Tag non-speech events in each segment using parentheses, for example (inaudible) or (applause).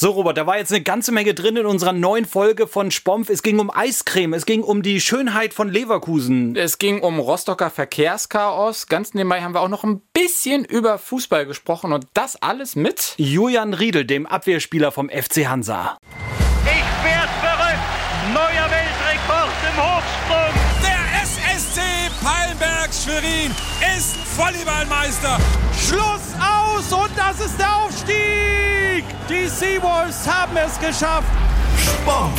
So, Robert, da war jetzt eine ganze Menge drin in unserer neuen Folge von Spompf. Es ging um Eiscreme, es ging um die Schönheit von Leverkusen. Es ging um Rostocker Verkehrschaos. Ganz nebenbei haben wir auch noch ein bisschen über Fußball gesprochen und das alles mit Julian Riedel, dem Abwehrspieler vom FC Hansa. Ich werd verrückt! Neuer Weltrekord im Hochsprung! Der SSC Palmberg Schwerin ist Volleyballmeister. Schluss aus und das ist der Aufstieg. Die Seawolves haben es geschafft. Sport,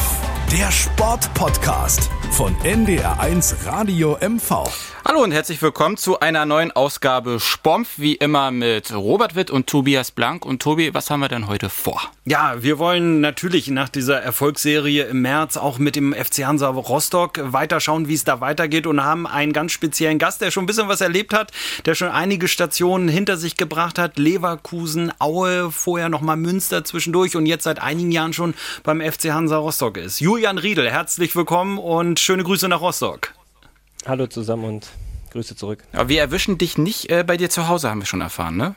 der Sportpodcast von NDR1 Radio MV. Hallo und herzlich willkommen zu einer neuen Ausgabe Spompf, wie immer mit Robert Witt und Tobias Blank. Und Tobi, was haben wir denn heute vor? Ja, wir wollen natürlich nach dieser Erfolgsserie im März auch mit dem FC Hansa Rostock weiterschauen, wie es da weitergeht und haben einen ganz speziellen Gast, der schon ein bisschen was erlebt hat, der schon einige Stationen hinter sich gebracht hat. Leverkusen, Aue, vorher nochmal Münster zwischendurch und jetzt seit einigen Jahren schon beim FC Hansa Rostock ist. Julian Riedel, herzlich willkommen und schöne Grüße nach Rostock. Hallo zusammen und Grüße zurück. Aber wir erwischen dich nicht äh, bei dir zu Hause, haben wir schon erfahren, ne?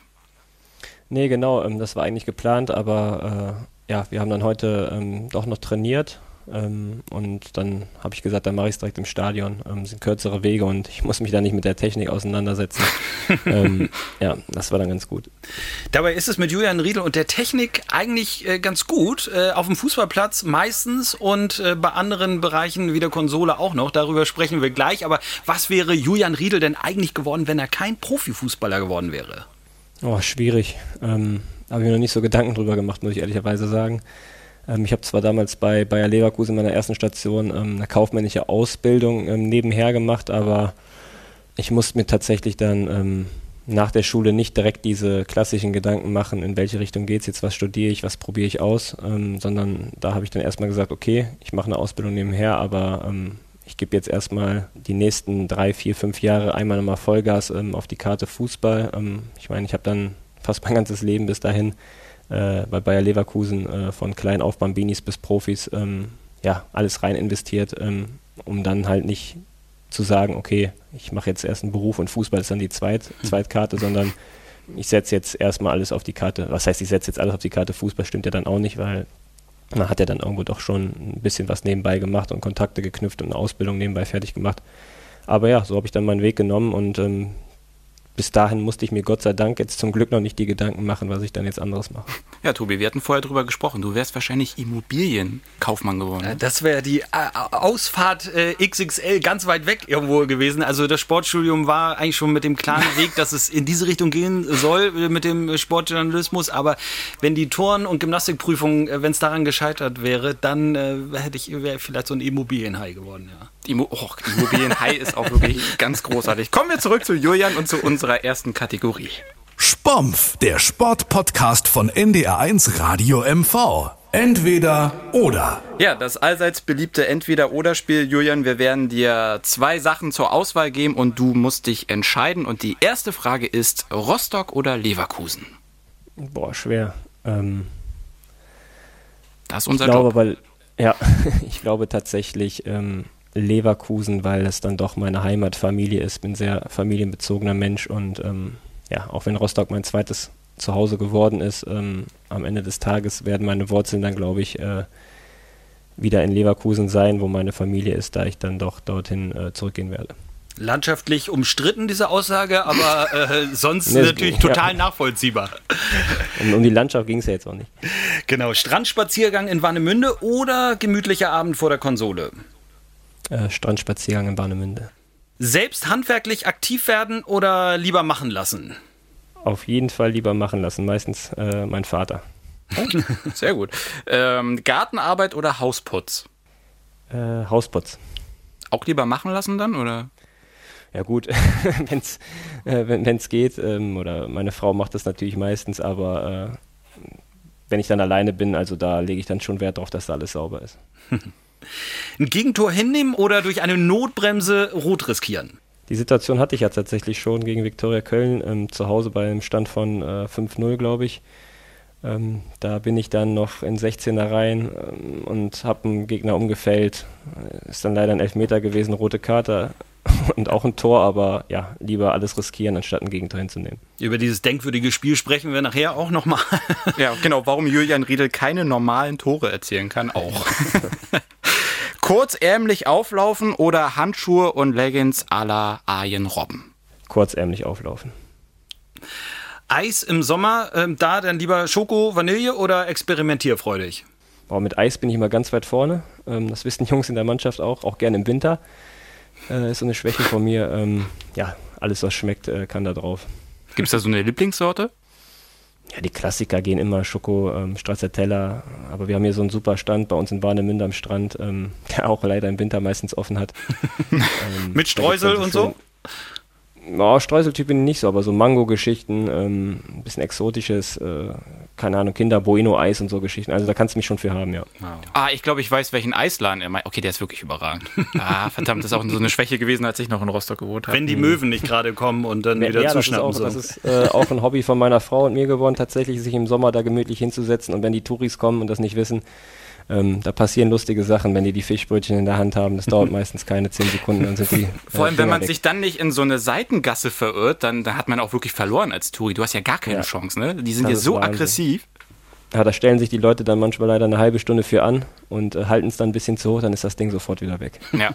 Nee, genau, ähm, das war eigentlich geplant, aber äh, ja, wir haben dann heute ähm, doch noch trainiert ähm, und dann habe ich gesagt, dann mache ich es direkt im Stadion. Ähm, sind kürzere Wege und ich muss mich da nicht mit der Technik auseinandersetzen. (laughs) ähm, ja, das war dann ganz gut. Dabei ist es mit Julian Riedel und der Technik eigentlich äh, ganz gut. Äh, auf dem Fußballplatz meistens und äh, bei anderen Bereichen wie der Konsole auch noch. Darüber sprechen wir gleich. Aber was wäre Julian Riedel denn eigentlich geworden, wenn er kein Profifußballer geworden wäre? Oh, schwierig. Ähm, habe ich mir noch nicht so Gedanken drüber gemacht, muss ich ehrlicherweise sagen. Ähm, ich habe zwar damals bei Bayer Leverkusen in meiner ersten Station ähm, eine kaufmännische Ausbildung ähm, nebenher gemacht, aber ich musste mir tatsächlich dann ähm, nach der Schule nicht direkt diese klassischen Gedanken machen, in welche Richtung geht es jetzt, was studiere ich, was probiere ich aus, ähm, sondern da habe ich dann erstmal gesagt, okay, ich mache eine Ausbildung nebenher, aber ähm, ich gebe jetzt erstmal die nächsten drei, vier, fünf Jahre einmal nochmal Vollgas auf die Karte Fußball. ich meine, ich habe dann fast mein ganzes Leben bis dahin äh, bei Bayer Leverkusen äh, von klein auf Bambinis bis Profis ähm, ja, alles rein investiert, ähm, um dann halt nicht zu sagen, okay, ich mache jetzt erst einen Beruf und Fußball ist dann die Zweit hm. Zweitkarte, sondern ich setze jetzt erstmal alles auf die Karte. Was heißt, ich setze jetzt alles auf die Karte? Fußball stimmt ja dann auch nicht, weil man hat ja dann irgendwo doch schon ein bisschen was nebenbei gemacht und Kontakte geknüpft und eine Ausbildung nebenbei fertig gemacht. Aber ja, so habe ich dann meinen Weg genommen und ähm, bis dahin musste ich mir Gott sei Dank jetzt zum Glück noch nicht die Gedanken machen, was ich dann jetzt anderes mache. Ja, Tobi, wir hatten vorher drüber gesprochen. Du wärst wahrscheinlich Immobilienkaufmann geworden. Ne? Das wäre die äh, Ausfahrt äh, XXL ganz weit weg irgendwo gewesen. Also das Sportstudium war eigentlich schon mit dem klaren (laughs) Weg, dass es in diese Richtung gehen soll mit dem Sportjournalismus. Aber wenn die Turn- und Gymnastikprüfung, äh, wenn es daran gescheitert wäre, dann hätte ich wäre vielleicht so ein Immobilienhai geworden. Ja. Immo oh, Immobilienhai ist auch wirklich (laughs) ganz großartig. Kommen wir zurück zu Julian und zu unserer ersten Kategorie. Spompf, der Sportpodcast von NDR1 Radio MV. Entweder oder. Ja, das allseits beliebte Entweder-Oder-Spiel, Julian. Wir werden dir zwei Sachen zur Auswahl geben und du musst dich entscheiden. Und die erste Frage ist: Rostock oder Leverkusen? Boah, schwer. Ähm, das ist unser ich glaube, Job. Weil, ja, (laughs) ich glaube tatsächlich, ähm, Leverkusen, weil es dann doch meine Heimatfamilie ist. Bin sehr familienbezogener Mensch und ähm, ja, auch wenn Rostock mein zweites Zuhause geworden ist, ähm, am Ende des Tages werden meine Wurzeln dann, glaube ich, äh, wieder in Leverkusen sein, wo meine Familie ist, da ich dann doch dorthin äh, zurückgehen werde. Landschaftlich umstritten, diese Aussage, aber äh, (laughs) sonst nee, natürlich total ja. nachvollziehbar. Um, um die Landschaft ging es ja jetzt auch nicht. Genau, Strandspaziergang in Warnemünde oder gemütlicher Abend vor der Konsole? Äh, Strandspaziergang in Barnemünde. Selbst handwerklich aktiv werden oder lieber machen lassen? Auf jeden Fall lieber machen lassen, meistens äh, mein Vater. (laughs) Sehr gut. Ähm, Gartenarbeit oder Hausputz? Äh, Hausputz. Auch lieber machen lassen dann, oder? Ja gut, (laughs) wenn's, äh, wenn es geht, ähm, oder meine Frau macht das natürlich meistens, aber äh, wenn ich dann alleine bin, also da lege ich dann schon Wert darauf, dass da alles sauber ist. (laughs) Ein Gegentor hinnehmen oder durch eine Notbremse rot riskieren? Die Situation hatte ich ja tatsächlich schon gegen Viktoria Köln ähm, zu Hause bei einem Stand von äh, 5-0, glaube ich. Ähm, da bin ich dann noch in 16er rein ähm, und habe einen Gegner umgefällt. Ist dann leider ein Elfmeter gewesen, rote Karte. (laughs) und auch ein Tor, aber ja, lieber alles riskieren, anstatt ein Gegentor hinzunehmen. Über dieses denkwürdige Spiel sprechen wir nachher auch nochmal. (laughs) Ja, genau, warum Julian Riedel keine normalen Tore erzielen kann, auch. (laughs) Kurzärmlich auflaufen oder Handschuhe und Leggings à la Arjen Robben? Kurzärmlich auflaufen. Eis im Sommer, ähm, da dann lieber Schoko, Vanille oder experimentierfreudig? Boah, mit Eis bin ich immer ganz weit vorne. Ähm, das wissen die Jungs in der Mannschaft auch, auch gerne im Winter. Äh, ist so eine Schwäche von mir. Ähm, ja, alles, was schmeckt, äh, kann da drauf. Gibt es da so eine Lieblingssorte? Ja, die Klassiker gehen immer Schoko, ähm, Stracciatella, aber wir haben hier so einen super Stand bei uns in Warnemünde am Strand, ähm, (laughs) der auch leider im Winter meistens offen hat. (laughs) ähm, Mit Streusel und so? Ja, Streuseltyp bin ich nicht so, aber so Mango-Geschichten, ähm, ein bisschen exotisches, äh, keine Ahnung, Kinder, Bueno-Eis und so Geschichten. Also da kannst du mich schon für haben, ja. Ah, ich glaube, ich weiß, welchen Eisladen er meint. Okay, der ist wirklich überragend. (laughs) Ah, verdammt, das ist auch so eine Schwäche gewesen, als ich noch in Rostock gewohnt habe. Wenn die Möwen nicht gerade kommen und dann wieder ja, zuschnappen. Das ist, auch, das ist äh, auch ein Hobby von meiner Frau und mir geworden, tatsächlich sich im Sommer da gemütlich hinzusetzen und wenn die Touris kommen und das nicht wissen, ähm, da passieren lustige Sachen, wenn die die Fischbrötchen in der Hand haben. Das dauert (laughs) meistens keine zehn Sekunden, dann sind die. (laughs) Äh, Vor allem, wenn man weg. sich dann nicht in so eine Seitengasse verirrt, dann, dann hat man auch wirklich verloren als Touri. Du hast ja gar keine Ja. Chance, ne? Die sind Das ja so Wahnsinn. aggressiv. Ja, da stellen sich die Leute dann manchmal leider eine halbe Stunde für an und äh, halten es dann ein bisschen zu hoch, dann ist das Ding sofort wieder weg. (laughs) Ja.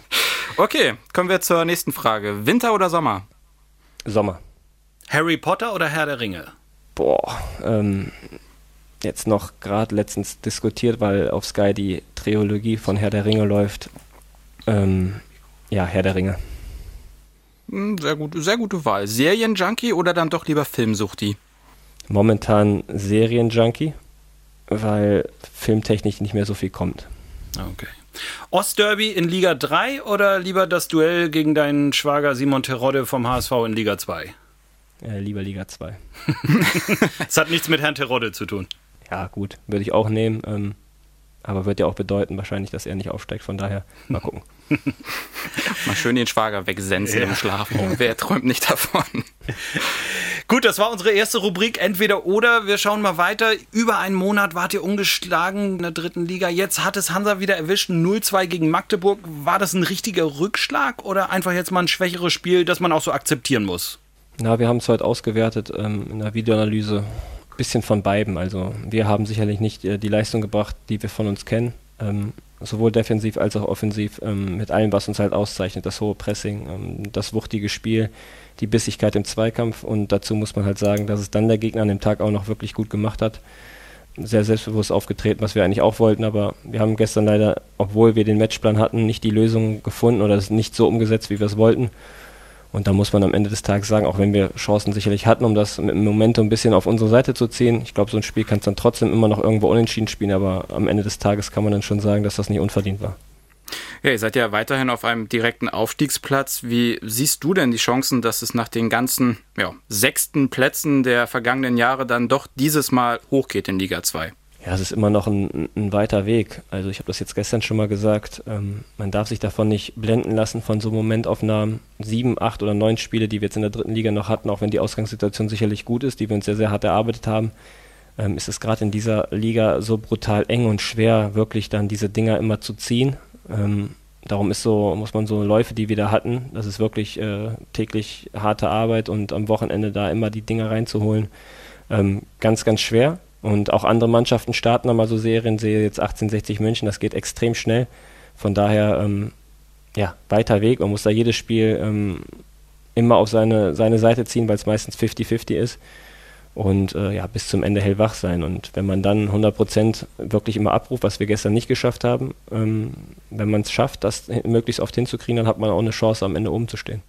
Okay, kommen wir zur nächsten Frage. Winter oder Sommer? Sommer. Harry Potter oder Herr der Ringe? Boah, ähm, jetzt noch gerade letztens diskutiert, weil auf Sky die Trilogie von Herr der Ringe läuft. Ähm, ja, Herr der Ringe. Hm, Sehr, gut, sehr gute Wahl. Serienjunkie oder dann doch lieber Filmsuchti? Momentan Serienjunkie, weil filmtechnisch nicht mehr so viel kommt. Okay. Ostderby in Liga 3 oder lieber das Duell gegen deinen Schwager Simon Terodde vom HSV in Liga 2? Äh, lieber Liga 2. Das (laughs) hat nichts mit Herrn Terodde zu tun. Ja, gut, würde ich auch nehmen. Ähm, aber wird ja auch bedeuten, wahrscheinlich, dass er nicht aufsteigt. Von daher, mal gucken. (laughs) Mal schön den Schwager wegsensen im Schlafraum. Wer träumt nicht davon? (laughs) Gut, das war unsere erste Rubrik Entweder oder. Wir schauen mal weiter. Über einen Monat wart ihr ungeschlagen in der dritten Liga. Jetzt hat es Hansa wieder erwischt. 0-2 gegen Magdeburg. War das ein richtiger Rückschlag oder einfach jetzt mal ein schwächeres Spiel, das man auch so akzeptieren muss? Na, wir haben es heute ausgewertet ähm, in der Videoanalyse. Bisschen von beiden. Also wir haben sicherlich nicht äh, die Leistung gebracht, die wir von uns kennen. Ähm, sowohl defensiv als auch offensiv ähm, mit allem, was uns halt auszeichnet. Das hohe Pressing, ähm, das wuchtige Spiel, die Bissigkeit im Zweikampf. Und dazu muss man halt sagen, dass es dann der Gegner an dem Tag auch noch wirklich gut gemacht hat. Sehr selbstbewusst aufgetreten, was wir eigentlich auch wollten. Aber wir haben gestern leider, obwohl wir den Matchplan hatten, nicht die Lösung gefunden oder es nicht so umgesetzt, wie wir es wollten. Und da muss man am Ende des Tages sagen, auch wenn wir Chancen sicherlich hatten, um das mit dem Momentum ein bisschen auf unsere Seite zu ziehen, ich glaube, so ein Spiel kann es dann trotzdem immer noch irgendwo unentschieden spielen, aber am Ende des Tages kann man dann schon sagen, dass das nicht unverdient war. Ja, ihr seid ja weiterhin auf einem direkten Aufstiegsplatz. Wie siehst du denn die Chancen, dass es nach den ganzen ja, sechsten Plätzen der vergangenen Jahre dann doch dieses Mal hochgeht in Liga 2? Ja, es ist immer noch ein, ein weiter Weg. Also ich habe das jetzt gestern schon mal gesagt. Ähm, man darf sich davon nicht blenden lassen von so Momentaufnahmen. Sieben, acht oder neun Spiele, die wir jetzt in der dritten Liga noch hatten, auch wenn die Ausgangssituation sicherlich gut ist, die wir uns sehr, sehr hart erarbeitet haben, ähm, ist es gerade in dieser Liga so brutal eng und schwer, wirklich dann diese Dinger immer zu ziehen. Ähm, darum ist so, muss man so Läufe, die wir da hatten, das ist wirklich äh, täglich harte Arbeit und am Wochenende da immer die Dinger reinzuholen, ähm, ganz, ganz schwer. Und auch andere Mannschaften starten nochmal so Serien, sehe jetzt 1860 München, das geht extrem schnell. Von daher, ähm, ja, weiter Weg. Man muss da jedes Spiel ähm, immer auf seine, seine Seite ziehen, weil es meistens 50-50 ist. Und äh, ja, bis zum Ende hellwach sein. Und wenn man dann 100% wirklich immer abruft, was wir gestern nicht geschafft haben, ähm, wenn man es schafft, das möglichst oft hinzukriegen, dann hat man auch eine Chance, am Ende oben zu stehen.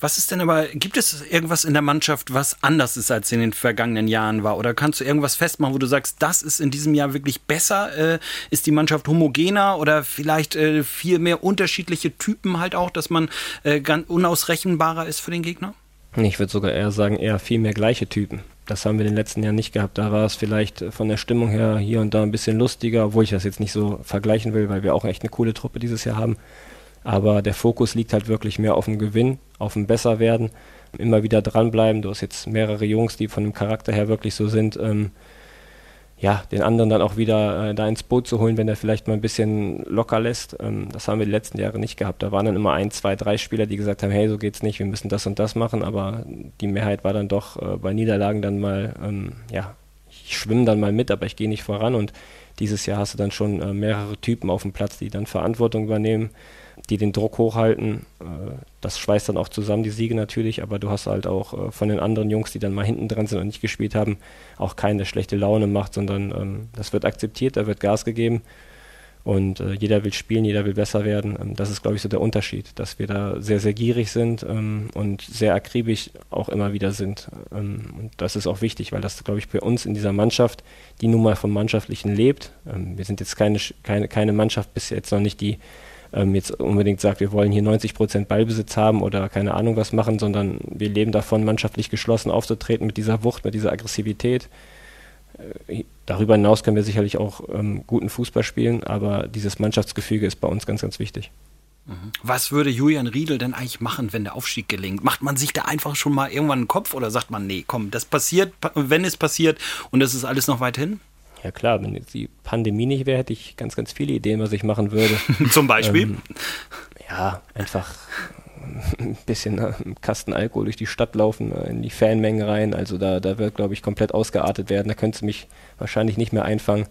Was ist denn aber, gibt es irgendwas in der Mannschaft, was anders ist, als in den vergangenen Jahren war? Oder kannst du irgendwas festmachen, wo du sagst, das ist in diesem Jahr wirklich besser? Äh, ist die Mannschaft homogener oder vielleicht äh, viel mehr unterschiedliche Typen halt auch, dass man äh, ganz unausrechenbarer ist für den Gegner? Ich würde sogar eher sagen, eher viel mehr gleiche Typen. Das haben wir in den letzten Jahren nicht gehabt. Da war es vielleicht von der Stimmung her hier und da ein bisschen lustiger, obwohl ich das jetzt nicht so vergleichen will, weil wir auch echt eine coole Truppe dieses Jahr haben. Aber der Fokus liegt halt wirklich mehr auf dem Gewinn, auf dem Besserwerden, immer wieder dranbleiben. Du hast jetzt mehrere Jungs, die von dem Charakter her wirklich so sind. Ähm, ja, den anderen dann auch wieder äh, da ins Boot zu holen, wenn er vielleicht mal ein bisschen locker lässt. Ähm, das haben wir die letzten Jahre nicht gehabt. Da waren dann immer ein, zwei, drei Spieler, die gesagt haben, hey, so geht's nicht, wir müssen das und das machen, aber die Mehrheit war dann doch äh, bei Niederlagen dann mal, ähm, ja, ich schwimme dann mal mit, aber ich gehe nicht voran und dieses Jahr hast du dann schon äh, mehrere Typen auf dem Platz, die dann Verantwortung übernehmen die den Druck hochhalten. Äh, das schweißt dann auch zusammen, die Siege natürlich, aber du hast halt auch äh, von den anderen Jungs, die dann mal hinten dran sind und nicht gespielt haben, auch keine schlechte Laune macht, sondern ähm, das wird akzeptiert, da wird Gas gegeben und äh, jeder will spielen, jeder will besser werden. Ähm, das ist, glaube ich, so der Unterschied, dass wir da sehr, sehr gierig sind ähm, und sehr akribisch auch immer wieder sind. und das ist auch wichtig, weil das, glaube ich, für uns in dieser Mannschaft, die nun mal vom Mannschaftlichen lebt, wir sind jetzt keine, keine, keine Mannschaft bis jetzt noch nicht die ähm, jetzt unbedingt sagt, wir wollen hier 90 Prozent Ballbesitz haben oder keine Ahnung was machen, sondern wir leben davon, mannschaftlich geschlossen aufzutreten mit dieser Wucht, mit dieser Aggressivität. Äh, darüber hinaus können wir sicherlich auch ähm, guten Fußball spielen, aber dieses Mannschaftsgefüge ist bei uns ganz, ganz wichtig. Mhm. Was würde Julian Riedel denn eigentlich machen, wenn der Aufstieg gelingt? Macht man sich da einfach schon mal irgendwann einen Kopf oder sagt man, nee, komm, das passiert, wenn es passiert und das ist alles noch weit hin? Ja klar, wenn jetzt die Pandemie nicht wäre, hätte ich ganz, ganz viele Ideen, was ich machen würde. (laughs) Zum Beispiel? Ähm, ja, einfach ein bisschen äh, Kasten Alkohol durch die Stadt laufen, äh, in die Fanmengen rein. Also da, da wird, glaube ich, komplett ausgeartet werden. Da könntest du mich wahrscheinlich nicht mehr einfangen.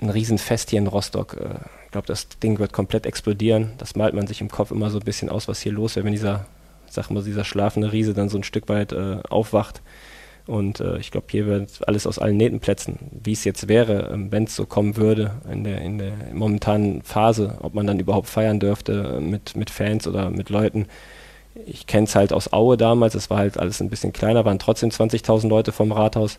Ein Riesenfest hier in Rostock. Äh, ich glaube, das Ding wird komplett explodieren. Das malt man sich im Kopf immer so ein bisschen aus, was hier los wäre, wenn dieser, sag mal, dieser schlafende Riese dann so ein Stück weit äh, aufwacht. Und äh, ich glaube, hier wird alles aus allen Nähten plätzen. Wie es jetzt wäre, ähm, wenn es so kommen würde in der, in der momentanen Phase, ob man dann überhaupt feiern dürfte äh, mit, mit Fans oder mit Leuten. Ich kenne es halt aus Aue damals, es war halt alles ein bisschen kleiner, waren trotzdem 20.000 Leute vom Rathaus,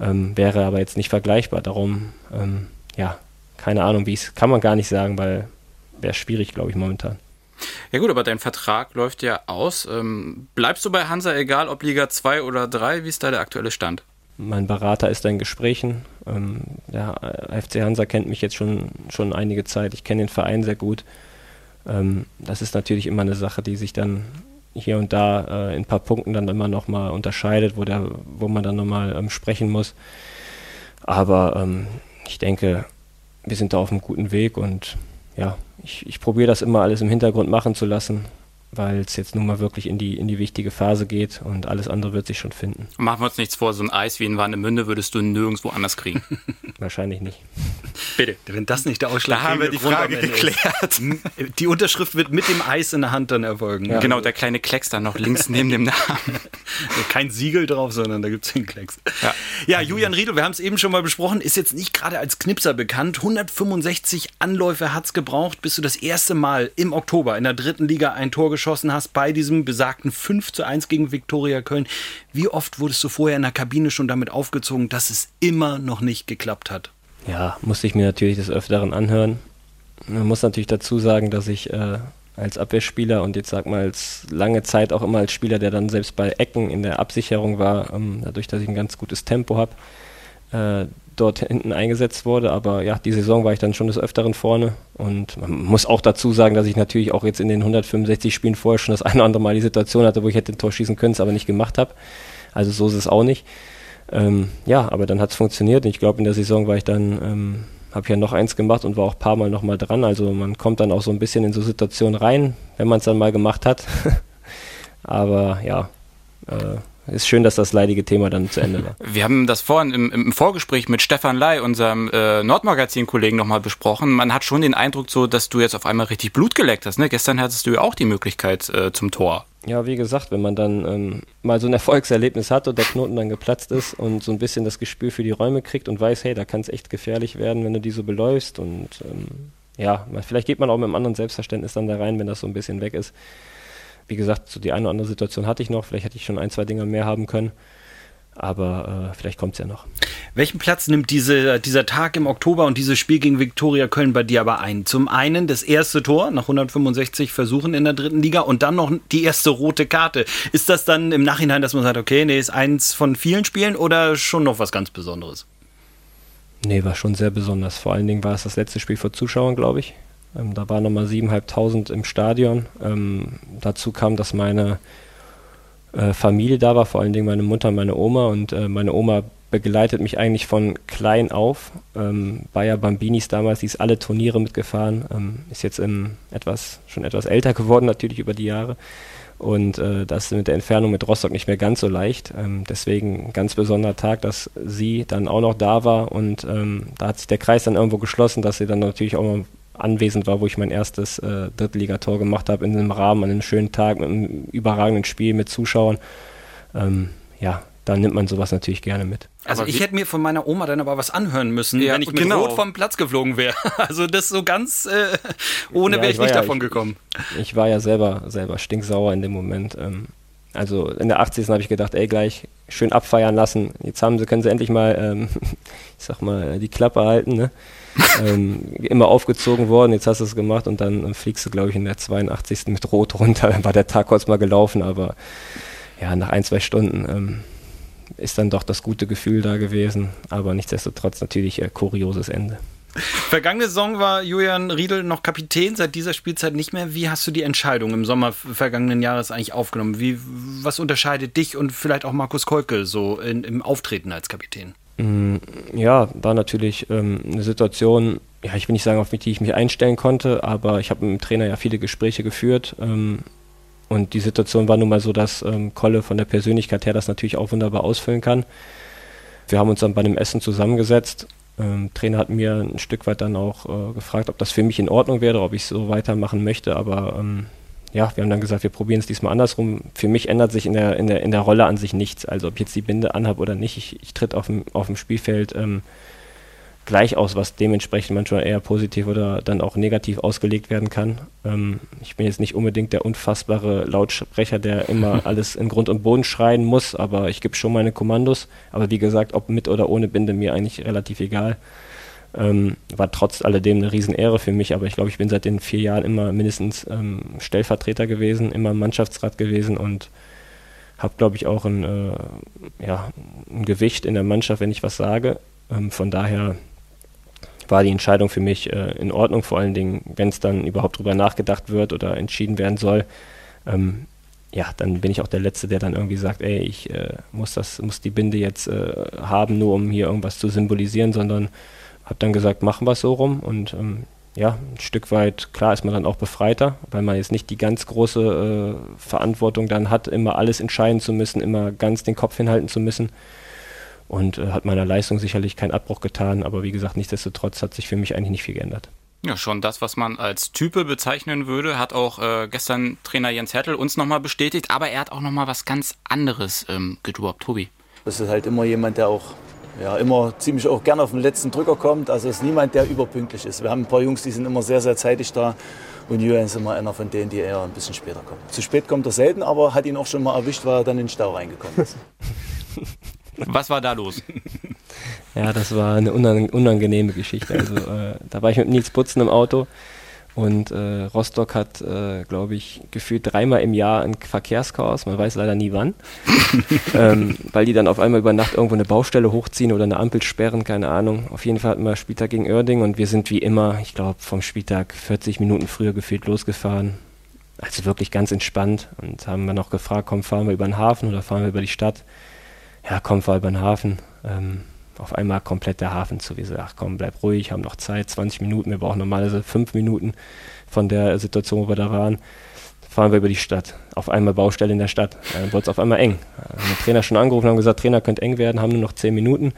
ähm, wäre aber jetzt nicht vergleichbar. Darum, ähm, ja, keine Ahnung, wie es kann man gar nicht sagen, weil wäre schwierig, glaube ich, momentan. Ja gut, aber dein Vertrag läuft ja aus. Ähm, bleibst du bei Hansa, egal ob Liga 2 oder 3? Wie ist da der aktuelle Stand? Mein Berater ist da in Gesprächen. Ähm, der FC Hansa kennt mich jetzt schon, schon einige Zeit. Ich kenne den Verein sehr gut. Ähm, das ist natürlich immer eine Sache, die sich dann hier und da äh, in ein paar Punkten dann immer nochmal unterscheidet, wo, der, wo man dann nochmal ähm, sprechen muss. Aber ich denke, wir sind da auf einem guten Weg und ja, ich, ich probiere das immer alles im Hintergrund machen zu lassen, weil es jetzt nun mal wirklich in die, in die wichtige Phase geht und alles andere wird sich schon finden. Machen wir uns nichts vor, so ein Eis wie in Warnemünde würdest du nirgendwo anders kriegen. (laughs) Wahrscheinlich nicht. Bitte. Wenn das nicht der Ausschlag Da haben wir die Frage geklärt. Die Unterschrift wird mit dem Eis in der Hand dann erfolgen. Ja. Genau, der kleine Klecks dann noch links neben dem Namen. (laughs) Kein Siegel drauf, sondern da gibt es den Klecks. Ja. ja, Julian Riedel, wir haben es eben schon mal besprochen, ist jetzt nicht gerade als Knipser bekannt. 165 Anläufe hat es gebraucht, bis du das erste Mal im Oktober in der dritten Liga ein Tor geschossen hast, bei diesem besagten 5 zu 1 gegen Viktoria Köln. Wie oft wurdest du vorher in der Kabine schon damit aufgezogen, dass es immer noch nicht geklappt hat? ja, musste ich mir natürlich des Öfteren anhören. Man muss natürlich dazu sagen, dass ich äh, als Abwehrspieler und jetzt sag mal als lange Zeit auch immer als Spieler, der dann selbst bei Ecken in der Absicherung war, ähm, dadurch, dass ich ein ganz gutes Tempo habe, äh, dort hinten eingesetzt wurde. Aber ja, die Saison war ich dann schon des Öfteren vorne. Und man muss auch dazu sagen, dass ich natürlich auch jetzt in den 165 Spielen vorher schon das eine oder andere Mal die Situation hatte, wo ich hätte ein Tor schießen können, es aber nicht gemacht habe. Also so ist es auch nicht. Ähm, ja, aber dann hat es funktioniert. Ich glaube, in der Saison war ich dann, ähm, habe ja noch eins gemacht und war auch ein paar Mal nochmal dran. Also man kommt dann auch so ein bisschen in so Situationen rein, wenn man es dann mal gemacht hat. (laughs) aber ja, äh, ist schön, dass das leidige Thema dann zu Ende war. (laughs) Wir haben das vorhin im, im Vorgespräch mit Stefan Ley, unserem äh, Nordmagazin-Kollegen, nochmal besprochen. Man hat schon den Eindruck so, dass du jetzt auf einmal richtig Blut geleckt hast. Ne? Gestern hattest du ja auch die Möglichkeit äh, zum Tor. Ja, wie gesagt, wenn man dann ähm, mal so ein Erfolgserlebnis hat und der Knoten dann geplatzt ist und so ein bisschen das Gespür für die Räume kriegt und weiß, hey, da kann es echt gefährlich werden, wenn du die so beläufst und ähm, ja, vielleicht geht man auch mit einem anderen Selbstverständnis dann da rein, wenn das so ein bisschen weg ist. Wie gesagt, so die eine oder andere Situation hatte ich noch, vielleicht hätte ich schon ein, zwei Dinge mehr haben können. Aber äh, vielleicht kommt es ja noch. Welchen Platz nimmt diese, dieser Tag im Oktober und dieses Spiel gegen Viktoria Köln bei dir aber ein? Zum einen das erste Tor nach 165 Versuchen in der dritten Liga und dann noch die erste rote Karte. Ist das dann im Nachhinein, dass man sagt, okay, nee, ist eins von vielen Spielen oder schon noch was ganz Besonderes? Nee, war schon sehr besonders. Vor allen Dingen war es das letzte Spiel vor Zuschauern, glaube ich. Ähm, da waren nochmal 7.500 im Stadion. Ähm, dazu kam, dass meine äh, Familie da war, vor allen Dingen meine Mutter meine Oma. Und äh, meine Oma begleitet mich eigentlich von klein auf. Ähm, Bayer Bambinis damals, die ist alle Turniere mitgefahren, ähm, ist jetzt etwas, schon etwas älter geworden natürlich über die Jahre. Und äh, das ist mit der Entfernung mit Rostock nicht mehr ganz so leicht. Ähm, deswegen ein ganz besonderer Tag, dass sie dann auch noch da war. Und ähm, da hat sich der Kreis dann irgendwo geschlossen, dass sie dann natürlich auch mal anwesend war, wo ich mein erstes äh, Drittligator gemacht habe, in einem Rahmen, an einem schönen Tag, mit einem überragenden Spiel mit Zuschauern. Ähm, ja, dann nimmt man sowas natürlich gerne mit. Also Aber ich hätte mir von meiner Oma dann aber was anhören müssen, Ja, wenn ich mit genau. Rot vom Platz geflogen wäre. (laughs) Also das so ganz äh, (laughs) ohne Ja, wäre ich ich nicht ja- davon ich- gekommen. Ich war ja selber, selber stinksauer in dem Moment. Ähm, also in der 80. habe ich gedacht, ey, gleich schön abfeiern lassen. Jetzt haben sie, können sie endlich mal, ähm, (laughs) ich sag mal, die Klappe halten, ne? Ähm, immer aufgezogen worden, jetzt hast du es gemacht und dann fliegst du, glaube ich, in der 82. mit Rot runter. Dann war der Tag kurz mal gelaufen, aber ja, nach ein, zwei Stunden ähm, ist dann doch das gute Gefühl da gewesen. Aber nichtsdestotrotz natürlich äh, kurioses Ende. Vergangene Saison war Julian Riedel noch Kapitän, seit dieser Spielzeit nicht mehr. Wie hast du die Entscheidung im Sommer vergangenen Jahres eigentlich aufgenommen? Wie, was unterscheidet dich und vielleicht auch Markus Kolke so in, im Auftreten als Kapitän? Mm, Ja, war natürlich ähm, eine Situation, ja, ich will nicht sagen, auf die ich mich einstellen konnte, aber ich habe mit dem Trainer ja viele Gespräche geführt. Ähm, und die Situation war nun mal so, dass ähm, Kolle von der Persönlichkeit her das natürlich auch wunderbar ausfüllen kann. Wir haben uns dann bei einem Essen zusammengesetzt. Ähm, Trainer hat mir ein Stück weit dann auch äh, gefragt, ob das für mich in Ordnung wäre, ob ich so weitermachen möchte. Aber ähm, ja, wir haben dann gesagt, wir probieren es diesmal andersrum. Für mich ändert sich in der, in der, in der Rolle an sich nichts. Also ob ich jetzt die Binde anhabe oder nicht, ich, ich tritt auf dem, auf dem Spielfeld ähm, gleich aus, was dementsprechend manchmal eher positiv oder dann auch negativ ausgelegt werden kann. Ähm, ich bin jetzt nicht unbedingt der unfassbare Lautsprecher, der immer (laughs) alles in Grund und Boden schreien muss, aber ich gebe schon meine Kommandos. Aber wie gesagt, ob mit oder ohne Binde, mir eigentlich relativ egal. Ähm, war trotz alledem eine Riesenehre für mich, aber ich glaube, ich bin seit den vier Jahren immer mindestens ähm, Stellvertreter gewesen, immer im Mannschaftsrat gewesen und habe, glaube ich, auch ein, äh, ja, ein Gewicht in der Mannschaft, wenn ich was sage. Ähm, von daher war die Entscheidung für mich äh, in Ordnung, vor allen Dingen, wenn es dann überhaupt drüber nachgedacht wird oder entschieden werden soll. Ähm, ja, dann bin ich auch der Letzte, der dann irgendwie sagt, ey, ich äh, muss das, muss die Binde jetzt äh, haben, nur um hier irgendwas zu symbolisieren, sondern habe dann gesagt, machen wir es so rum und ähm, ja, ein Stück weit, klar ist man dann auch befreiter, weil man jetzt nicht die ganz große äh, Verantwortung dann hat, immer alles entscheiden zu müssen, immer ganz den Kopf hinhalten zu müssen. Und äh, hat meiner Leistung sicherlich keinen Abbruch getan, aber wie gesagt, nichtsdestotrotz hat sich für mich eigentlich nicht viel geändert. Ja, schon das, was man als Type bezeichnen würde, hat auch äh, gestern Trainer Jens Hertel uns nochmal bestätigt, aber er hat auch nochmal was ganz anderes ähm, gedroppt. Tobi. Das ist halt immer jemand, der auch ja, immer ziemlich auch gerne auf den letzten Drücker kommt. Also ist niemand, der überpünktlich ist. Wir haben ein paar Jungs, die sind immer sehr, sehr zeitig da. Und Julian ist immer einer von denen, die eher ein bisschen später kommen. Zu spät kommt er selten, aber hat ihn auch schon mal erwischt, weil er dann in den Stau reingekommen ist. (laughs) Was war da los? Ja, das war eine unang unangenehme Geschichte. Also äh, da war ich mit Nils Putzen im Auto und äh, Rostock hat, äh, glaube ich, gefühlt dreimal im Jahr ein Verkehrschaos. Man weiß leider nie wann, (laughs) ähm, weil die dann auf einmal über Nacht irgendwo eine Baustelle hochziehen oder eine Ampel sperren, keine Ahnung. Auf jeden Fall hatten wir Spieltag gegen Oerding und wir sind wie immer, ich glaube, vom Spieltag 40 Minuten früher gefühlt losgefahren. Also wirklich ganz entspannt und haben wir noch gefragt, komm, fahren wir über den Hafen oder fahren wir über die Stadt? Ja, komm, fahr über den Hafen. Ähm, auf einmal komplett der Hafen zu. Wir sagen, ach komm, bleib ruhig, haben noch Zeit, 20 Minuten, wir brauchen normalerweise 5 Minuten von der Situation, wo wir da waren. Fahren wir über die Stadt. Auf einmal Baustelle in der Stadt. Ja, Dann wurde es auf einmal eng. Äh, Haben den Trainer schon angerufen, haben gesagt, Trainer könnte eng werden, haben nur noch 10 Minuten.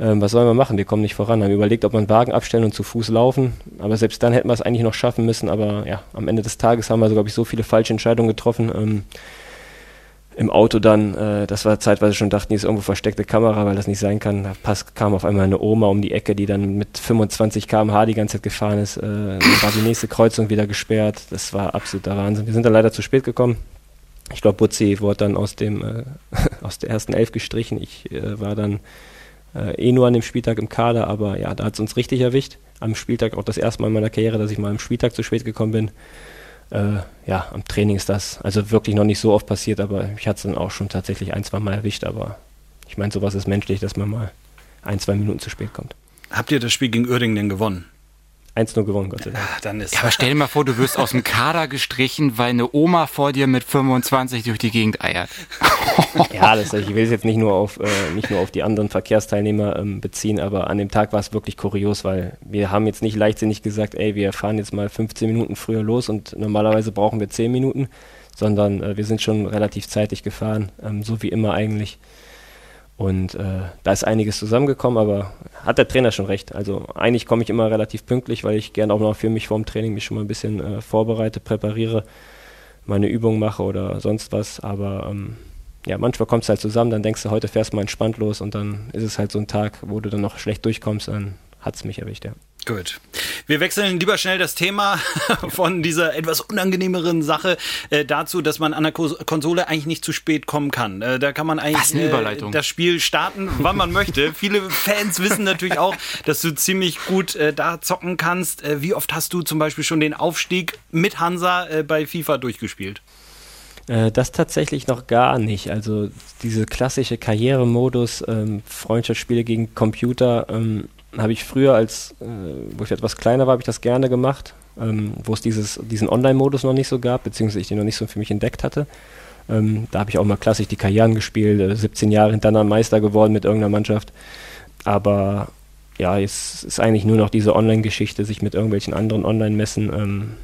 Ähm, was sollen wir machen? Wir kommen nicht voran. Haben überlegt, ob einen Wagen abstellen und zu Fuß laufen. Aber selbst dann hätten wir es eigentlich noch schaffen müssen. Aber ja, am Ende des Tages haben wir, so, glaube ich, so viele falsche Entscheidungen getroffen. Ähm, im Auto dann, äh, das war zeitweise schon dachten, die ist irgendwo versteckte Kamera, weil das nicht sein kann. Da pass, kam auf einmal eine Oma um die Ecke, die dann mit 25 km/h die ganze Zeit gefahren ist. Äh, war die nächste Kreuzung wieder gesperrt. Das war absoluter Wahnsinn. Wir sind dann leider zu spät gekommen. Ich glaube, Butzi wurde dann aus dem äh, (laughs) aus der ersten Elf gestrichen. Ich äh, war dann äh, eh nur an dem Spieltag im Kader, aber ja, da hat es uns richtig erwischt. Am Spieltag auch das erste Mal in meiner Karriere, dass ich mal am Spieltag zu spät gekommen bin äh, ja, am Training ist das also wirklich noch nicht so oft passiert, aber ich hatte es dann auch schon tatsächlich ein, zwei Mal erwischt, aber ich meine, sowas ist menschlich, dass man mal ein, zwei Minuten zu spät kommt. Habt ihr das Spiel gegen Uerdingen denn gewonnen? 1-0 gewonnen, Gott sei Dank. Ach, dann ist Ja, aber stell dir mal vor, du wirst aus dem Kader gestrichen, weil eine Oma vor dir mit 25 durch die Gegend eiert. (laughs) Ja, das, ich will es jetzt nicht nur auf, äh, nicht nur auf die anderen Verkehrsteilnehmer ähm, beziehen, aber an dem Tag war es wirklich kurios, weil wir haben jetzt nicht leichtsinnig gesagt, ey, wir fahren jetzt mal 15 Minuten früher los und normalerweise brauchen wir 10 Minuten, sondern äh, wir sind schon relativ zeitig gefahren, ähm, so wie immer eigentlich. Und äh, da ist einiges zusammengekommen, aber hat der Trainer schon recht. Also eigentlich komme ich immer relativ pünktlich, weil ich gerne auch noch für mich vorm Training mich schon mal ein bisschen äh, vorbereite, präpariere, meine Übungen mache oder sonst was. Aber ähm, ja, manchmal kommt es halt zusammen, dann denkst du, heute fährst du mal entspannt los und dann ist es halt so ein Tag, wo du dann noch schlecht durchkommst, dann hat es mich erwischt, ja. Gut. Wir wechseln lieber schnell das Thema (laughs) von dieser etwas unangenehmeren Sache äh, dazu, dass man an der Ko Konsole eigentlich nicht zu spät kommen kann. Äh, da kann man eigentlich äh, das Spiel starten, wann man möchte. (laughs) Viele Fans wissen natürlich auch, dass du ziemlich gut äh, da zocken kannst. Äh, wie oft hast du zum Beispiel schon den Aufstieg mit Hansa äh, bei FIFA durchgespielt? Das tatsächlich noch gar nicht. Also diese klassische Karrieremodus, ähm, Freundschaftsspiele gegen Computer, ähm, habe ich früher, als äh, wo ich etwas kleiner war, habe ich das gerne gemacht, ähm, wo es dieses, diesen Online-Modus noch nicht so gab, beziehungsweise ich den noch nicht so für mich entdeckt hatte. Ähm, da habe ich auch mal klassisch die Karrieren gespielt, äh, 17 Jahre hintereinander Meister geworden mit irgendeiner Mannschaft. Aber ja, jetzt ist eigentlich nur noch diese Online-Geschichte, sich mit irgendwelchen anderen Online-Messen, ähm,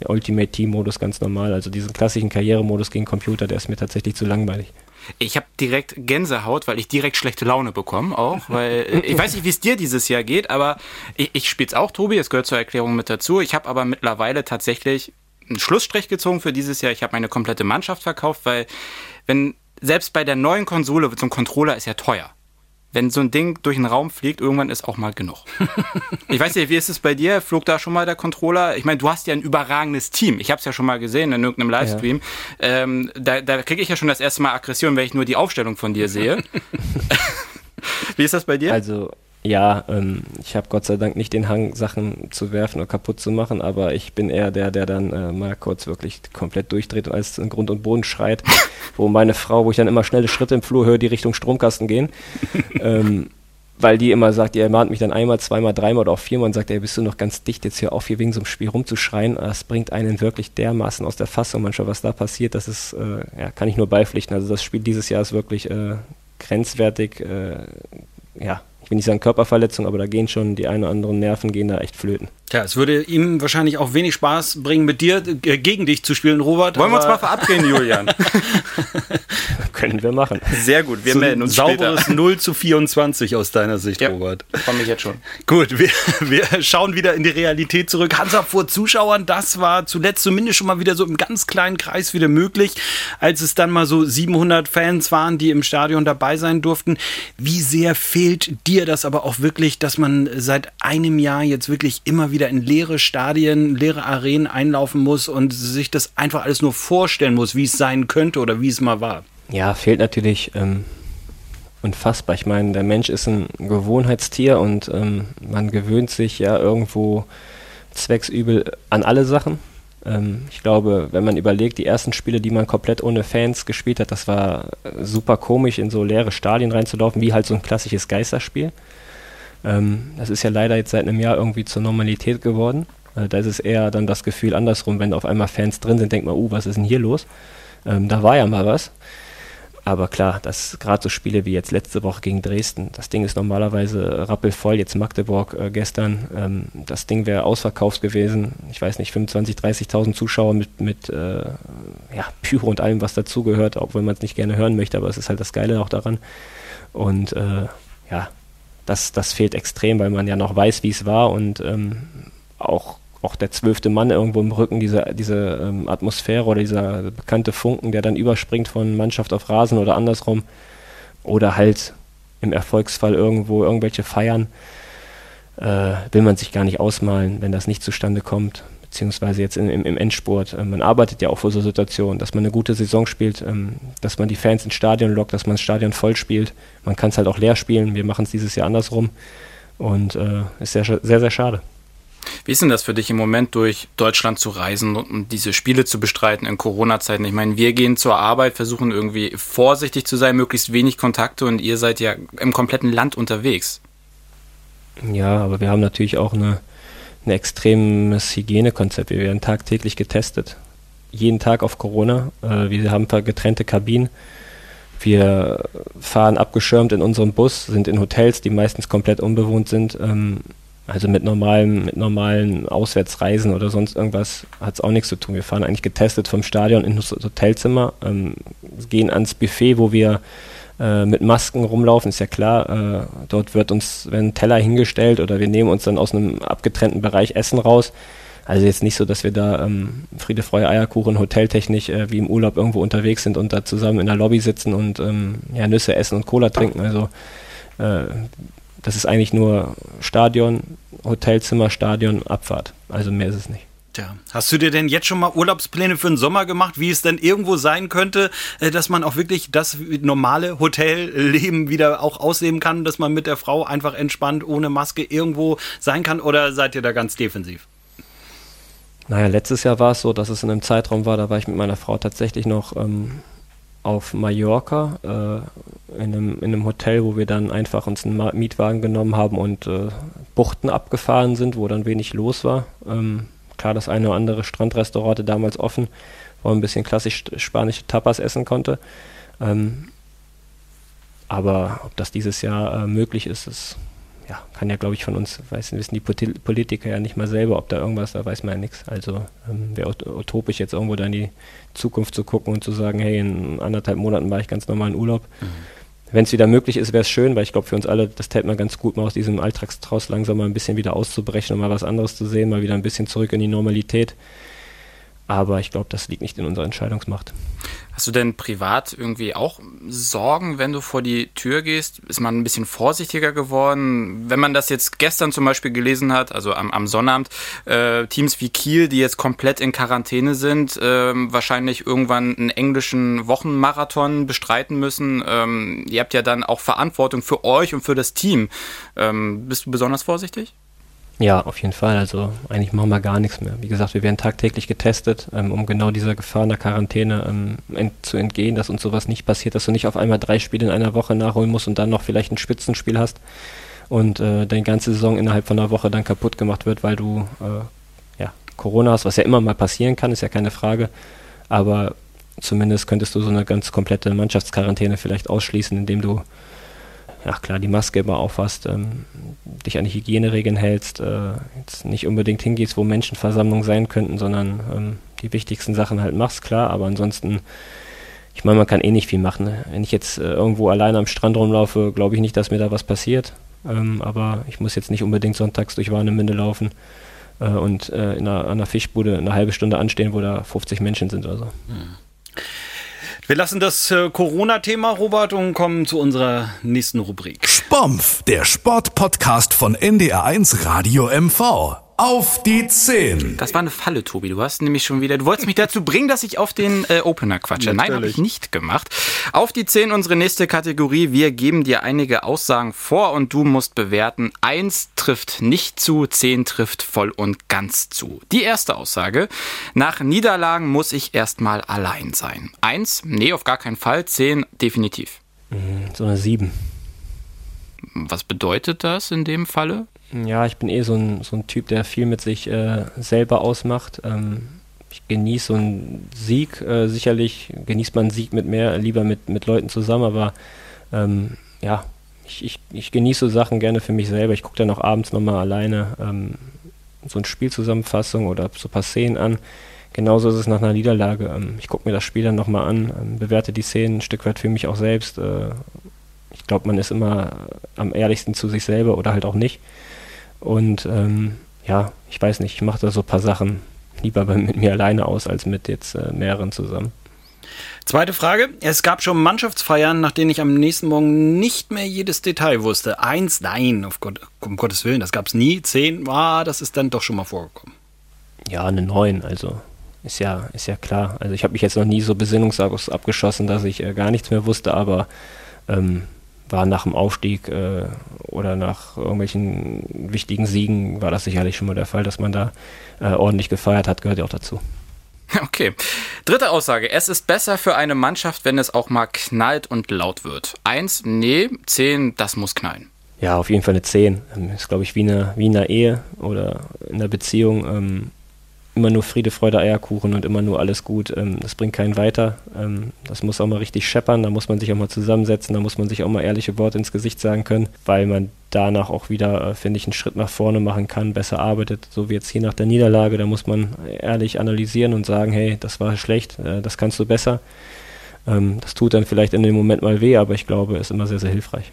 der Ultimate Team-Modus ganz normal, also diesen klassischen Karrieremodus gegen Computer, der ist mir tatsächlich zu langweilig. Ich habe direkt Gänsehaut, weil ich direkt schlechte Laune bekomme auch, weil ich weiß nicht, wie es dir dieses Jahr geht, aber ich, ich spiele es auch, Tobi, es gehört zur Erklärung mit dazu. Ich habe aber mittlerweile tatsächlich einen Schlussstrich gezogen für dieses Jahr. Ich habe meine komplette Mannschaft verkauft, weil wenn selbst bei der neuen Konsole, so ein Controller ist ja teuer wenn so ein Ding durch den Raum fliegt, irgendwann ist auch mal genug. (laughs) ich weiß nicht, wie ist es bei dir? Flog da schon mal der Controller? Ich meine, du hast ja ein überragendes Team. Ich habe es ja schon mal gesehen in irgendeinem Livestream. Ja. Ähm, da da kriege ich ja schon das erste Mal Aggression, wenn ich nur die Aufstellung von dir sehe. (laughs) (laughs) wie ist das bei dir? Also ja, ähm, ich habe Gott sei Dank nicht den Hang, Sachen zu werfen oder kaputt zu machen, aber ich bin eher der, der dann äh, mal kurz wirklich komplett durchdreht und alles in Grund und Boden schreit, wo meine Frau, wo ich dann immer schnelle Schritte im Flur höre, die Richtung Stromkasten gehen. (laughs) ähm, weil die immer sagt, ihr mahnt mich dann einmal, zweimal, dreimal oder auch viermal und sagt, ey, bist du noch ganz dicht, jetzt hier auf, hier wegen so einem Spiel rumzuschreien. Das bringt einen wirklich dermaßen aus der Fassung manchmal, was da passiert. Das ist, äh, ja, kann ich nur beipflichten. Also das Spiel dieses Jahr ist wirklich äh, grenzwertig, äh, ja, ich will nicht sagen Körperverletzung, aber da gehen schon die ein oder anderen Nerven gehen da echt flöten. Ja, es würde ihm wahrscheinlich auch wenig Spaß bringen, mit dir äh, gegen dich zu spielen, Robert. Wollen wir uns mal verabreden, Julian? (laughs) Können wir machen. Sehr gut, wir so melden uns sauberes später. 0 zu 24 aus deiner Sicht, ja, Robert. Freue mich jetzt schon. Gut, wir, (laughs) wir schauen wieder in die Realität zurück. Hansa vor Zuschauern, das war zuletzt zumindest schon mal wieder so im ganz kleinen Kreis wieder möglich, als es dann mal so 700 Fans waren, die im Stadion dabei sein durften. Wie sehr fehlt dir das aber auch wirklich, dass man seit einem Jahr jetzt wirklich immer wieder wieder in leere Stadien, leere Arenen einlaufen muss und sich das einfach alles nur vorstellen muss, wie es sein könnte oder wie es mal war. Ja, fehlt natürlich ähm, unfassbar. Ich meine, der Mensch ist ein Gewohnheitstier und ähm, man gewöhnt sich ja irgendwo zwecksübel an alle Sachen. Ähm, ich glaube, wenn man überlegt, die ersten Spiele, die man komplett ohne Fans gespielt hat, das war super komisch, in so leere Stadien reinzulaufen, wie halt so ein klassisches Geisterspiel. Ähm, das ist ja leider jetzt seit einem Jahr irgendwie zur Normalität geworden. Äh, da ist es eher dann das Gefühl andersrum, wenn auf einmal Fans drin sind, denkt man, uh, was ist denn hier los? Ähm, da war ja mal was. Aber klar, das gerade so Spiele wie jetzt letzte Woche gegen Dresden, das Ding ist normalerweise rappelvoll, jetzt Magdeburg äh, gestern, ähm, das Ding wäre ausverkauft gewesen, ich weiß nicht, 25, 30.000 Zuschauer mit, mit äh, ja, Pyro und allem, was dazugehört, wenn man es nicht gerne hören möchte, aber es ist halt das Geile auch daran. Und äh, ja, das, das fehlt extrem, weil man ja noch weiß, wie es war und ähm, auch, auch der zwölfte Mann irgendwo im Rücken, diese, diese ähm, Atmosphäre oder dieser bekannte Funken, der dann überspringt von Mannschaft auf Rasen oder andersrum oder halt im Erfolgsfall irgendwo irgendwelche Feiern, äh, will man sich gar nicht ausmalen, wenn das nicht zustande kommt beziehungsweise jetzt im, im Endsport. Ähm, man arbeitet ja auch für so Situationen, dass man eine gute Saison spielt, ähm, dass man die Fans ins Stadion lockt, dass man das Stadion voll spielt. Man kann es halt auch leer spielen. Wir machen es dieses Jahr andersrum und äh, ist sehr, sehr, sehr schade. Wie ist denn das für dich im Moment, durch Deutschland zu reisen und diese Spiele zu bestreiten in Corona-Zeiten? Ich meine, wir gehen zur Arbeit, versuchen irgendwie vorsichtig zu sein, möglichst wenig Kontakte und ihr seid ja im kompletten Land unterwegs. Ja, aber wir haben natürlich auch eine, ein extremes Hygienekonzept. Wir werden tagtäglich getestet. Jeden Tag auf Corona. Äh, wir haben getrennte Kabinen. Wir fahren abgeschirmt in unserem Bus, sind in Hotels, die meistens komplett unbewohnt sind. Ähm, also mit normalen, mit normalen Auswärtsreisen oder sonst irgendwas hat es auch nichts zu tun. Wir fahren eigentlich getestet vom Stadion in das Hotelzimmer, ähm, gehen ans Buffet, wo wir äh, mit Masken rumlaufen, ist ja klar. Äh, dort wird uns, werden Teller hingestellt oder wir nehmen uns dann aus einem abgetrennten Bereich Essen raus. Also jetzt nicht so, dass wir da ähm, Friede, Freude, Eierkuchen, hoteltechnisch äh, wie im Urlaub irgendwo unterwegs sind und da zusammen in der Lobby sitzen und ähm, ja, Nüsse essen und Cola trinken. Also äh, das ist eigentlich nur Stadion, Hotelzimmer, Stadion, Abfahrt. Also mehr ist es nicht. Tja, hast du dir denn jetzt schon mal Urlaubspläne für den Sommer gemacht, wie es denn irgendwo sein könnte, äh, dass man auch wirklich das normale Hotelleben wieder auch ausleben kann, dass man mit der Frau einfach entspannt ohne Maske irgendwo sein kann? Oder seid ihr da ganz defensiv? Naja, letztes Jahr war es so, dass es in einem Zeitraum war, da war ich mit meiner Frau tatsächlich noch ähm, auf Mallorca äh, in, einem, in, einem, Hotel, wo wir dann einfach uns einen Mietwagen genommen haben und äh, Buchten abgefahren sind, wo dann wenig los war. Ähm, klar, das eine oder andere Strandrestaurant damals offen, wo man ein bisschen klassisch spanische Tapas essen konnte. Ähm, aber ob das dieses Jahr äh, möglich ist, ist ja, kann ja, glaube ich, von uns, weiß, wissen die Politiker ja nicht mal selber, ob da irgendwas, da weiß man ja nichts. Also ähm, wäre utopisch, jetzt irgendwo da in die Zukunft zu gucken und zu sagen, hey, in anderthalb Monaten war ich ganz normal in Urlaub. Mhm. Wenn es wieder möglich ist, wäre es schön, weil ich glaube, für uns alle, das täte man ganz gut, mal aus diesem Alltagstraus langsam mal ein bisschen wieder auszubrechen und mal was anderes zu sehen, mal wieder ein bisschen zurück in die Normalität. Aber ich glaube, das liegt nicht in unserer Entscheidungsmacht. Hast du denn privat irgendwie auch Sorgen, wenn du vor die Tür gehst? Ist man ein bisschen vorsichtiger geworden? Wenn man das jetzt gestern zum Beispiel gelesen hat, also am, am Sonnabend, äh, Teams wie Kiel, die jetzt komplett in Quarantäne sind, äh, wahrscheinlich irgendwann einen englischen Wochenmarathon bestreiten müssen. Ähm, ihr habt ja dann auch Verantwortung für euch und für das Team. Ähm, bist du besonders vorsichtig? Ja, auf jeden Fall. Also eigentlich machen wir gar nichts mehr. Wie gesagt, wir werden tagtäglich getestet, ähm, um genau dieser Gefahr in der Quarantäne ähm, ent zu entgehen, dass uns sowas nicht passiert, dass du nicht auf einmal drei Spiele in einer Woche nachholen musst und dann noch vielleicht ein Spitzenspiel hast und äh, deine ganze Saison innerhalb von einer Woche dann kaputt gemacht wird, weil du äh, ja, Corona hast, was ja immer mal passieren kann, ist ja keine Frage. Aber zumindest könntest du so eine ganz komplette Mannschaftsquarantäne vielleicht ausschließen, indem du ja klar, die Maske immer aufhast, ähm, dich an die Hygieneregeln hältst, äh, jetzt nicht unbedingt hingehst, wo Menschenversammlungen sein könnten, sondern ähm, die wichtigsten Sachen halt machst, klar, aber ansonsten, ich meine, man kann eh nicht viel machen. Ne? Wenn ich jetzt äh, irgendwo alleine am Strand rumlaufe, glaube ich nicht, dass mir da was passiert, ähm, aber ich muss jetzt nicht unbedingt sonntags durch Warnemünde laufen äh, und äh, in einer, einer, Fischbude eine halbe Stunde anstehen, wo da 50 Menschen sind oder so. Hm. Wir lassen das äh, Corona-Thema, Robert, und kommen zu unserer nächsten Rubrik. Spompf, der Sportpodcast von NDR1 Radio MV. Auf die 10. Das war eine Falle, Tobi. Du hast nämlich schon wieder. Du wolltest mich dazu bringen, dass ich auf den äh, Opener quatsche. Natürlich. Nein, habe ich nicht gemacht. Auf die 10 unsere nächste Kategorie. Wir geben dir einige Aussagen vor und du musst bewerten. Eins trifft nicht zu, 10 trifft voll und ganz zu. Die erste Aussage. Nach Niederlagen muss ich erstmal allein sein. Eins, nee, auf gar keinen Fall. 10, definitiv. Mhm, so eine 7. Was bedeutet das in dem Falle? Ja, ich bin eh so ein, so ein Typ, der viel mit sich äh, selber ausmacht. Ähm, ich genieße so einen Sieg. Äh, sicherlich genießt man einen Sieg mit mehr, lieber mit, mit Leuten zusammen, aber ähm, ja, ich, ich, ich genieße so Sachen gerne für mich selber. Ich gucke dann auch abends nochmal alleine ähm, so eine Spielzusammenfassung oder so ein paar Szenen an. Genauso ist es nach einer Niederlage. Ähm, ich gucke mir das Spiel dann nochmal an, ähm, bewerte die Szenen ein Stück weit für mich auch selbst. Äh, ich glaube, man ist immer am ehrlichsten zu sich selber oder halt auch nicht. Und ähm, ja, ich weiß nicht, ich mache da so ein paar Sachen lieber mit mir alleine aus, als mit jetzt äh, mehreren zusammen. Zweite Frage. Es gab schon Mannschaftsfeiern, nach denen ich am nächsten Morgen nicht mehr jedes Detail wusste. Eins, nein, auf Gott, um Gottes Willen, das gab es nie. Zehn, ah, das ist dann doch schon mal vorgekommen. Ja, eine neun, also ist ja, ist ja klar. Also ich habe mich jetzt noch nie so besinnungslos abgeschossen, dass ich äh, gar nichts mehr wusste, aber ähm, war nach dem Aufstieg äh, oder nach irgendwelchen wichtigen Siegen war das sicherlich schon mal der Fall, dass man da äh, ordentlich gefeiert hat, gehört ja auch dazu. (laughs) Okay. Dritte Aussage. Es ist besser für eine Mannschaft, wenn es auch mal knallt und laut wird. Eins, nee. Zehn, das muss knallen. Ja, auf jeden Fall eine 10. Ähm, ist, glaube ich, wie, eine, wie in einer Ehe oder in einer Beziehung. Ähm, immer nur Friede, Freude, Eierkuchen und immer nur alles gut. Ähm, das bringt keinen weiter. Ähm, das muss auch mal richtig scheppern. Da muss man sich auch mal zusammensetzen. Da muss man sich auch mal ehrliche Worte ins Gesicht sagen können, weil man danach auch wieder, äh, finde ich, einen Schritt nach vorne machen kann, besser arbeitet. So wie jetzt hier nach der Niederlage. Da muss man ehrlich analysieren und sagen, hey, das war schlecht, äh, das kannst du besser. Ähm, das tut dann vielleicht in dem Moment mal weh, aber ich glaube, ist immer sehr, sehr hilfreich.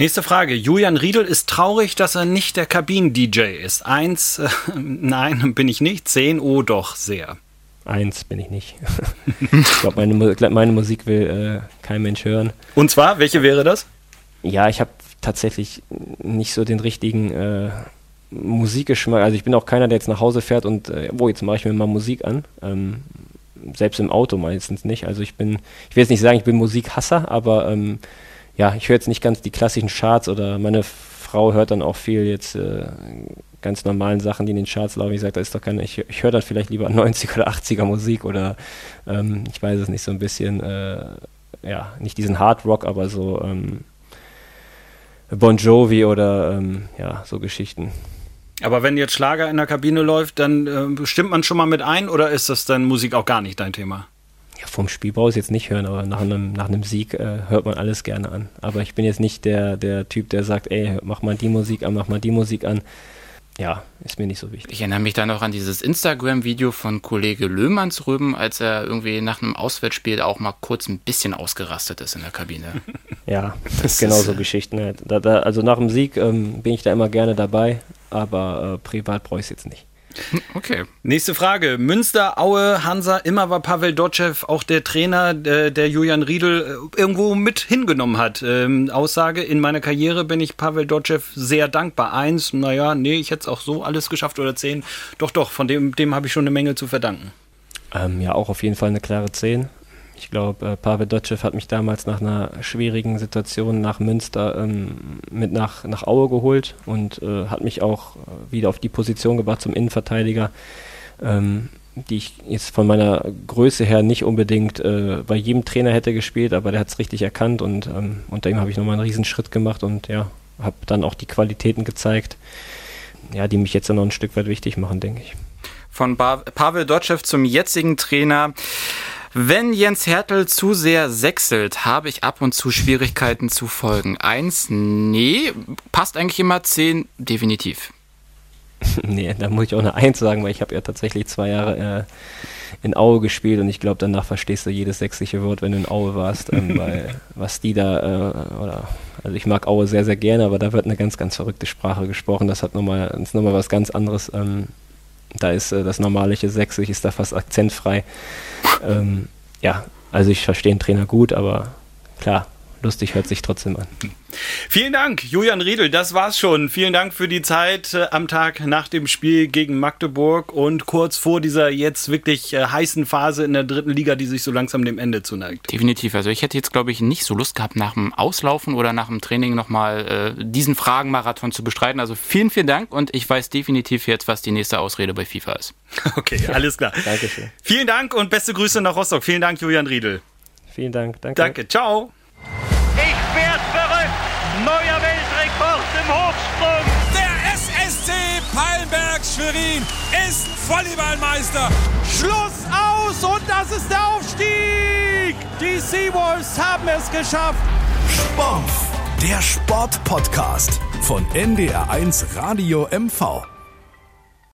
Nächste Frage. Julian Riedel ist traurig, dass er nicht der Kabinen-DJ ist. Eins, äh, (laughs) nein, bin ich nicht. Zehn, oh doch, sehr. Eins bin ich nicht. (laughs) ich glaube, meine, meine, Musik will äh, kein Mensch hören. Und zwar, welche wäre das? Ja, ich habe tatsächlich nicht so den richtigen äh, Musikgeschmack. Also ich bin auch keiner, der jetzt nach Hause fährt und, äh, oh, jetzt mache ich mir mal Musik an. Ähm, selbst im Auto meistens nicht. Also ich bin, ich will jetzt nicht sagen, ich bin Musikhasser, aber ähm, ja, ich höre jetzt nicht ganz die klassischen Charts oder meine Frau hört dann auch viel jetzt äh, ganz normalen Sachen, die in den Charts laufen. Ich sage, da ist doch keine, ich, ich höre dann vielleicht lieber (laughs) 90 oder 80er Musik oder ähm, ich weiß es nicht, so ein bisschen, äh, ja, nicht diesen Hard Rock, aber so ähm, Bon Jovi oder ähm, ja, so Geschichten. Aber wenn jetzt Schlager in der Kabine läuft, dann äh, stimmt man schon mal mit ein oder ist das dann Musik auch gar nicht dein Thema? Ja, vom Spiel brauche ich jetzt nicht hören, aber nach einem, nach einem Sieg äh, hört man alles gerne an. Aber ich bin jetzt nicht der, der Typ, der sagt, ey, mach mal die Musik an, mach mal die Musik an ja, ist mir nicht so wichtig. Ich erinnere mich dann noch an dieses Instagram-Video von Kollege Löhmannsröben, als er irgendwie nach einem Auswärtsspiel auch mal kurz ein bisschen ausgerastet ist in der Kabine. (laughs) ja, das genau so Geschichten. Halt. Da, da, also nach dem Sieg ähm, bin ich da immer gerne dabei, aber äh, privat brauche ich es jetzt nicht. Okay. Nächste Frage. Münster, Aue, Hansa, immer war Pavel Dotschew auch der Trainer, der, der Julian Riedel äh, irgendwo mit hingenommen hat. Ähm, Aussage, in meiner Karriere bin ich Pavel Dotschew sehr dankbar. Eins, naja, nee, ich hätte es auch so alles geschafft oder zehn. Doch, doch, von dem, dem habe ich schon eine Menge zu verdanken. Ähm, ja, auch auf jeden Fall eine klare Zehn. Ich glaube, äh, Pavel Dotschew hat mich damals nach einer schwierigen Situation nach Münster ähm, mit nach, nach Aue geholt und äh, hat mich auch äh, wieder auf die Position gebracht zum Innenverteidiger, ähm, die ich jetzt von meiner Größe her nicht unbedingt äh, bei jedem Trainer hätte gespielt, aber der hat es richtig erkannt und ähm, unter ihm habe ich nochmal einen Riesenschritt gemacht und ja, habe dann auch die Qualitäten gezeigt, ja, die mich jetzt dann noch ein Stück weit wichtig machen, denke ich. Von ba Pavel Dotschew zum jetzigen Trainer. Wenn Jens Hertel zu sehr sechselt, habe ich ab und zu Schwierigkeiten zu folgen. Eins, nee, passt eigentlich immer zehn, definitiv. (laughs) nee, da muss ich auch eine Eins sagen, weil ich habe ja tatsächlich zwei Jahre äh, in Aue gespielt und ich glaube, danach verstehst du jedes sächsische Wort, wenn du in Aue warst, ähm, (laughs) weil was die da, äh, oder, also ich mag Aue sehr, sehr gerne, aber da wird eine ganz, ganz verrückte Sprache gesprochen. Das hat nochmal, ist nochmal was ganz anderes. Ähm, da ist äh, das normalliche Sächsisch ist da fast akzentfrei. Ähm, ja, also ich verstehe den Trainer gut, aber klar, lustig hört sich trotzdem an. Vielen Dank, Julian Riedel. Das war's schon. Vielen Dank für die Zeit äh, am Tag nach dem Spiel gegen Magdeburg und kurz vor dieser jetzt wirklich äh, heißen Phase in der dritten Liga, die sich so langsam dem Ende zuneigt. Definitiv. Also ich hätte jetzt, glaube ich, nicht so Lust gehabt, nach dem Auslaufen oder nach dem Training nochmal äh, diesen Fragenmarathon zu bestreiten. Also vielen, vielen Dank und ich weiß definitiv jetzt, was die nächste Ausrede bei FIFA ist. (laughs) Okay, alles klar. Dankeschön. Vielen Dank und beste Grüße nach Rostock. Vielen Dank, Julian Riedel. Vielen Dank. Danke. Danke. Ciao. Ich werd verrückt. Neuer Weltrekord im Hochsprung. Der SSC Pallenberg Schwerin ist Volleyballmeister. Schluss aus und das ist der Aufstieg. Die Seawolves haben es geschafft. Sport, der Sportpodcast von NDR1 Radio MV.